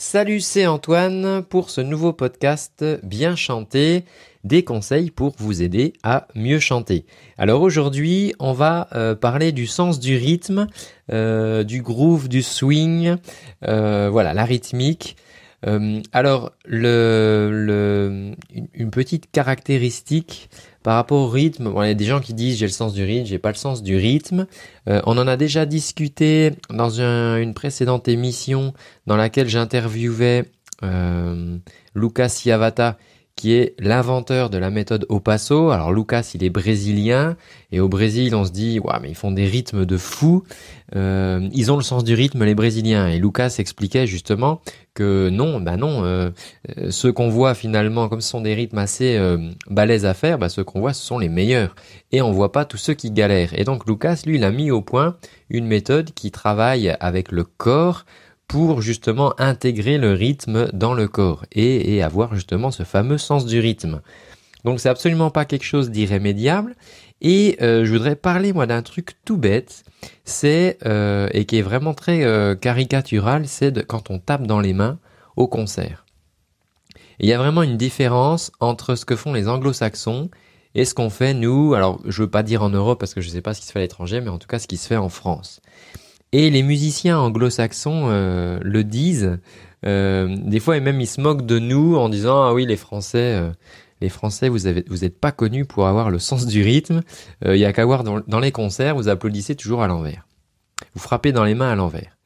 Salut, c'est Antoine pour ce nouveau podcast Bien chanter, des conseils pour vous aider à mieux chanter. Alors aujourd'hui, on va euh, parler du sens du rythme, euh, du groove, du swing, euh, voilà, la rythmique. Alors, le, une petite caractéristique par rapport au rythme, il y a des gens qui disent j'ai le sens du rythme, j'ai pas le sens du rythme. Euh, on en a déjà discuté dans une précédente émission dans laquelle j'interviewais euh, Lucas Ciavata qui est l'inventeur de la méthode au. Alors Lucas, il est brésilien et au Brésil, on se dit ouais, mais ils font des rythmes de fou. Euh, ils ont le sens du rythme les Brésiliens et Lucas expliquait justement que non, bah non, euh, euh, ceux qu'on voit finalement comme ce sont des rythmes assez euh, balèzes à faire, bah ceux qu'on voit ce sont les meilleurs et on voit pas tous ceux qui galèrent. Et donc Lucas, lui, il a mis au point une méthode qui travaille avec le corps pour justement intégrer le rythme dans le corps et, avoir justement ce fameux sens du rythme. Donc c'est absolument pas quelque chose d'irrémédiable. Et euh, je voudrais parler moi d'un truc tout bête, c'est euh, et qui est vraiment très euh, caricatural, c'est quand on tape dans les mains au concert. Il y a vraiment une différence entre ce que font les anglo-saxons et ce qu'on fait nous. Alors je veux pas dire en Europe parce que je sais pas ce qui se fait à l'étranger, mais en tout cas ce qui se fait en France. Et les musiciens anglo-saxons euh, le disent. Euh, des fois, et même ils se moquent de nous en disant ah oui les Français, euh, les Français vous avez vous êtes pas connus pour avoir le sens du rythme. Il y a qu'à voir dans, dans les concerts, vous applaudissez toujours à l'envers. Vous frappez dans les mains à l'envers.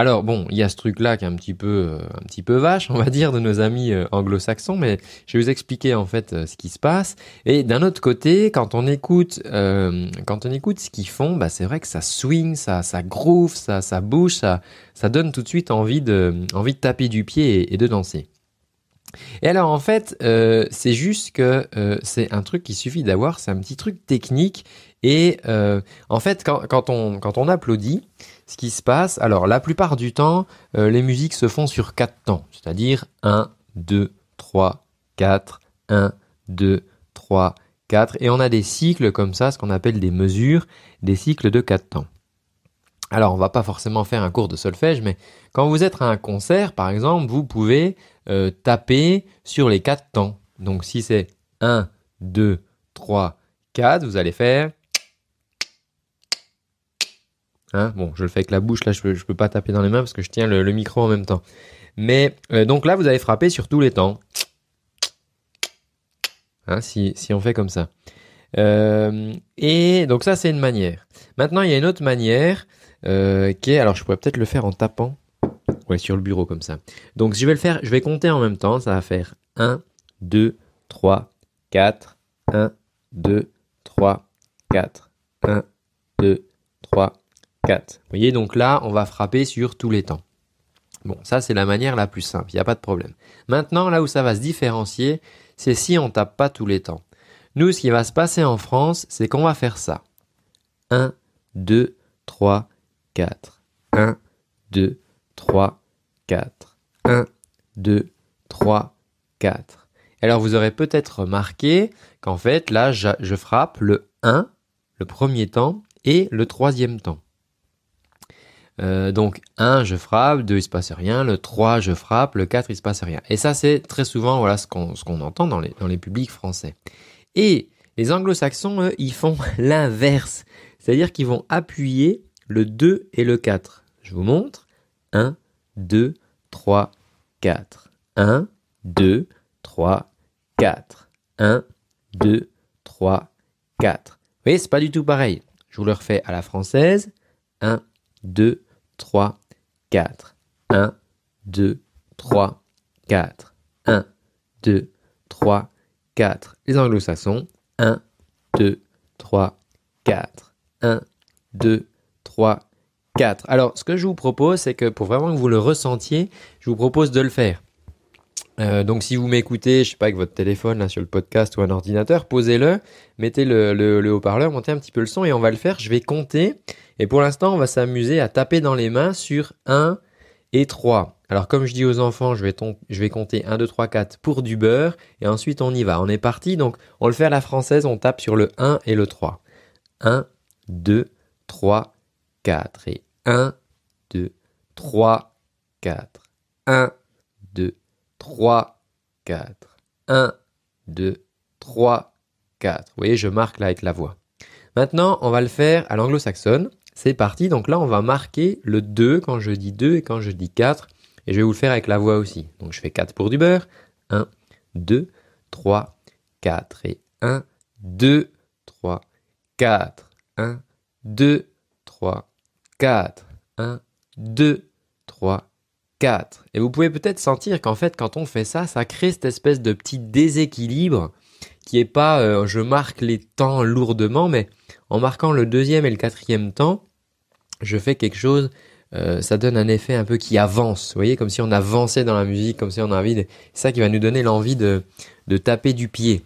Alors bon, il y a ce truc-là qui est un petit peu, euh, un petit peu vache, on va dire, de nos amis euh, anglo-saxons, mais je vais vous expliquer en fait euh, ce qui se passe. Et d'un autre côté, quand on écoute, quand on écoute ce qu'ils font, bah c'est vrai que ça swing, ça, ça groove, ça, ça bouge, ça, ça donne tout de suite envie de, envie de taper du pied et, de danser. Et alors en fait, c'est juste que c'est un truc qu'il suffit d'avoir, c'est un petit truc technique. Et en fait, quand, on, quand on applaudit, ce qui se passe, alors la plupart du temps, euh, les musiques se font sur quatre temps, c'est-à-dire 1, 2, 3, 4, 1, 2, 3, 4, et on a des cycles comme ça, ce qu'on appelle des mesures, des cycles de quatre temps. Alors on va pas forcément faire un cours de solfège, mais quand vous êtes à un concert, par exemple, vous pouvez euh, taper sur les quatre temps. Donc si c'est 1, 2, 3, 4, vous allez faire Hein bon, je le fais avec la bouche, là je peux, peux pas taper dans les mains parce que je tiens le, micro en même temps. Mais euh, donc là, vous allez frapper sur tous les temps. Hein, si, on fait comme ça. Euh, et donc ça, c'est une manière. Maintenant, il y a une autre manière qui est, alors je pourrais peut-être le faire en tapant. Ouais, sur le bureau comme ça. Donc je vais le faire, je vais compter en même temps. Ça va faire 1, 2, 3, 4, 1, 2, 3, 4, 1, 2, 3, 4. Vous voyez, donc là, on va frapper sur tous les temps. Bon, ça c'est la manière la plus simple, il n'y a pas de problème. Maintenant, là où ça va se différencier, c'est si on tape pas tous les temps. Nous, ce qui va se passer en France, c'est qu'on va faire ça. 1, 2, 3, 4. 1, 2, 3, 4. 1, 2, 3, 4. Alors vous aurez peut-être remarqué qu'en fait, là, je frappe le 1, le premier temps, et le troisième temps. Euh, donc 1, je frappe, 2, il se passe rien, le 3, je frappe, le 4, il se passe rien. Et ça, c'est très souvent voilà ce qu'on entend dans les, dans les publics français. Et les anglo-saxons, eux, ils font l'inverse. C'est-à-dire qu'ils vont appuyer le 2 et le 4. Je vous montre. 1, 2, 3, 4. 1, 2, 3, 4. 1, 2, 3, 4. Vous voyez, c'est pas du tout pareil. Je vous le refais à la française. 1, 2, 3, 4. 1, 2, 3, 4. 1, 2, 3, 4. Les anglo-saxons. 1, 2, 3, 4. 1, 2, 3, 4. Alors, ce que je vous propose, c'est que pour vraiment que vous le ressentiez, je vous propose de le faire. Euh, donc si vous m'écoutez, je sais pas, avec votre téléphone sur le podcast ou un ordinateur, posez-le, mettez le, le haut-parleur, montez un petit peu le son et on va le faire. Je vais compter et pour l'instant, on va s'amuser à taper dans les mains sur 1 et 3. Alors comme je dis aux enfants, je vais, je vais compter 1, 2, 3, 4 pour du beurre et ensuite on y va. On est parti, donc on le fait à la française, on tape sur le 1 et le 3. 1, 2, 3, 4 et 1, 2, 3, 4. 1, 2, 3, 4. 1, 2, 3, 4. Vous voyez, je marque là avec la voix. Maintenant, on va le faire à l'anglo-saxonne. C'est parti. Donc là, on va marquer le 2 quand je dis 2 et quand je dis 4. Et je vais vous le faire avec la voix aussi. Donc je fais 4 pour du beurre. 1, 2, 3, 4. Et 1, 2, 3, 4. 1, 2, 3, 4. 1, 2, 3, 4. Et vous pouvez peut-être sentir qu'en fait, quand on fait ça, ça crée cette espèce de petit déséquilibre qui est pas euh, je marque les temps lourdement, mais en marquant le deuxième et le quatrième temps, je fais quelque chose, euh, ça donne un effet un peu qui avance, vous voyez, comme si on avançait dans la musique, comme si on a envie. C'est ça qui va nous donner l'envie de, de taper du pied.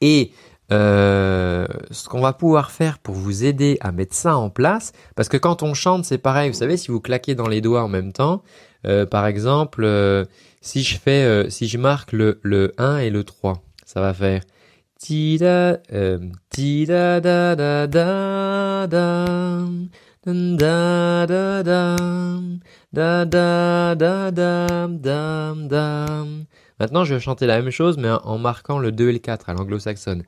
Et euh, ce qu'on va pouvoir faire pour vous aider à mettre ça en place, parce que quand on chante, c'est pareil, vous savez, si vous claquez dans les doigts en même temps, euh, par exemple, euh, si je fais, euh, si je marque le, le 1 et le 3, ça va faire ti da ti da da da da da da da da da da da da Maintenant, je vais chanter la même chose, mais en marquant le 2 et le 4 à l'anglo-saxonne.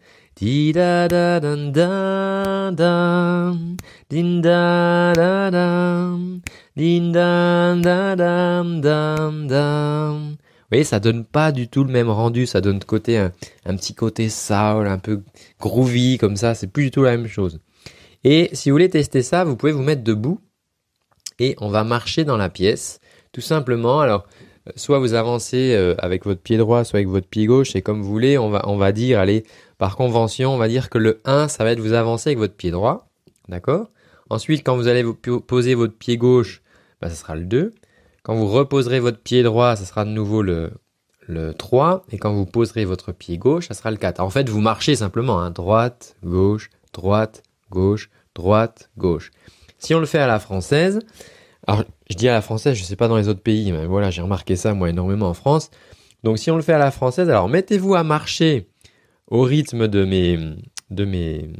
Vous voyez, ça donne pas du tout le même rendu, ça donne côté un, un petit côté soul, un peu groovy comme ça, c'est plus du tout la même chose. Et si vous voulez tester ça, vous pouvez vous mettre debout et on va marcher dans la pièce, tout simplement. Alors, soit vous avancez euh, avec votre pied droit, soit avec votre pied gauche, et comme vous voulez, on va, on va dire, allez, par convention, on va dire que le 1, ça va être vous avancer avec votre pied droit, d'accord? Ensuite, quand vous allez vous poser votre pied gauche, bah, ça sera le 2. Quand vous reposerez votre pied droit, ça sera de nouveau le, le 3. Et quand vous poserez votre pied gauche, ça sera le 4. En fait, vous marchez simplement, hein, droite, gauche, droite, gauche, droite, gauche. Si on le fait à la française, alors, je dis à la française, je sais pas dans les autres pays, mais voilà, j'ai remarqué ça moi énormément en France. Donc, si on le fait à la française, alors mettez-vous à marcher au rythme de mes, de mes,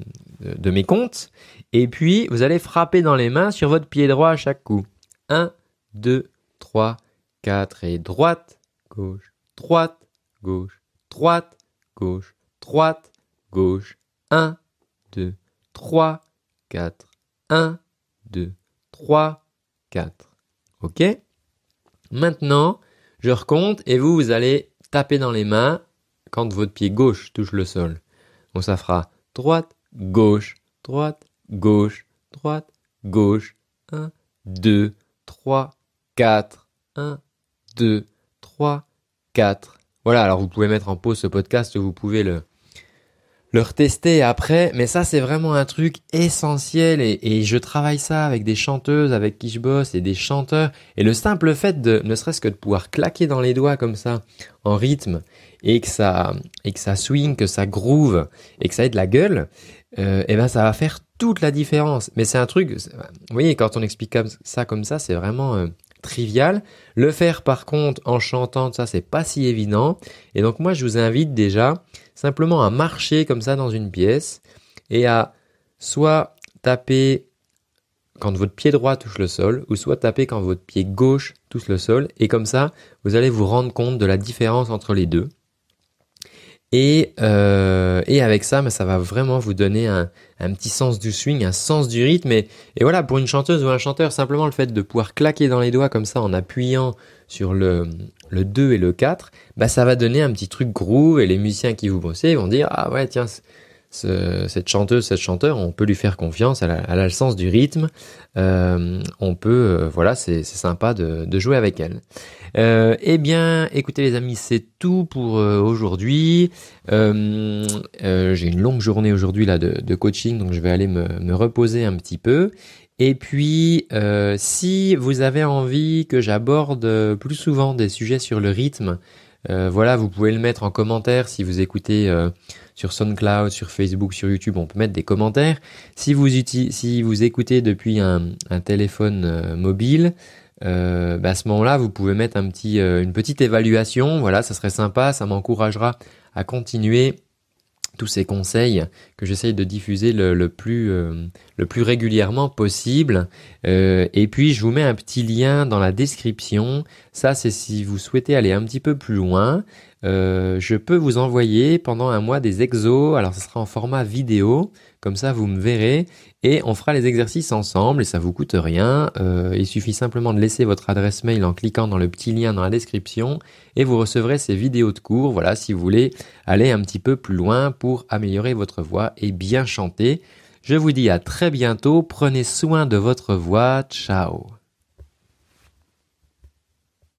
de mes comptes, et puis vous allez frapper dans les mains sur votre pied droit à chaque coup. 1, 2, 3, 4 et droite, gauche, droite, gauche, droite, gauche, droite, gauche. 1, 2, 3, 4. 1, 2, 3, 4. Ok? Maintenant, je recompte et vous, vous allez taper dans les mains quand votre pied gauche touche le sol. Donc ça fera droite, gauche, droite, gauche, droite, gauche. 1, 2, 3, 4. 1, 2, 3, 4. Voilà, alors vous pouvez mettre en pause ce podcast, vous pouvez le, le retester après, mais ça c'est vraiment un truc essentiel et, je travaille ça avec des chanteuses avec qui je bosse et des chanteurs et le simple fait de ne serait-ce que de pouvoir claquer dans les doigts comme ça en rythme et que ça et que ça swing, que ça groove et que ça ait de la gueule, euh, et ben ça va faire toute la différence. Mais c'est un truc, vous voyez quand on explique ça comme ça, c'est vraiment euh, trivial. Le faire par contre en chantant, ça c'est pas si évident. Et donc moi je vous invite déjà simplement à marcher comme ça dans une pièce et à soit taper quand votre pied droit touche le sol ou soit taper quand votre pied gauche touche le sol et comme ça vous allez vous rendre compte de la différence entre les deux. Et, euh, et avec ça, ça va vraiment vous donner un, petit sens du swing, un sens du rythme. Et, et, voilà, pour une chanteuse ou un chanteur, simplement le fait de pouvoir claquer dans les doigts comme ça en appuyant sur le, le 2 et le 4, bah ça va donner un petit truc groove et les musiciens qui vous bossez vont dire ah ouais tiens cette chanteuse, cette chanteur, on peut lui faire confiance, elle a, le sens du rythme, euh, on peut, euh, voilà, c'est sympa de, jouer avec elle. Euh, eh bien, écoutez les amis, c'est tout pour euh, aujourd'hui. J'ai une longue journée aujourd'hui là de, coaching, donc je vais aller me, reposer un petit peu. Et puis, si vous avez envie que j'aborde plus souvent des sujets sur le rythme, euh, voilà, vous pouvez le mettre en commentaire si vous écoutez euh, sur SoundCloud, sur Facebook, sur YouTube, on peut mettre des commentaires. Si vous, écoutez depuis un, téléphone mobile, bah à ce moment-là, vous pouvez mettre une petite évaluation. Voilà, ça serait sympa, ça m'encouragera à continuer tous ces conseils que j'essaye de diffuser le, plus, euh, plus régulièrement possible. Euh, et puis je vous mets un petit lien dans la description. Ça c'est si vous souhaitez aller un petit peu plus loin. Euh, je peux vous envoyer pendant un mois des exos. Alors ce sera en format vidéo. Comme ça vous me verrez et on fera les exercices ensemble et ça vous coûte rien. il suffit simplement de laisser votre adresse mail en cliquant dans le petit lien dans la description et vous recevrez ces vidéos de cours. Voilà si vous voulez aller un petit peu plus loin pour améliorer votre voix et bien chanter. Je vous dis à très bientôt, prenez soin de votre voix, ciao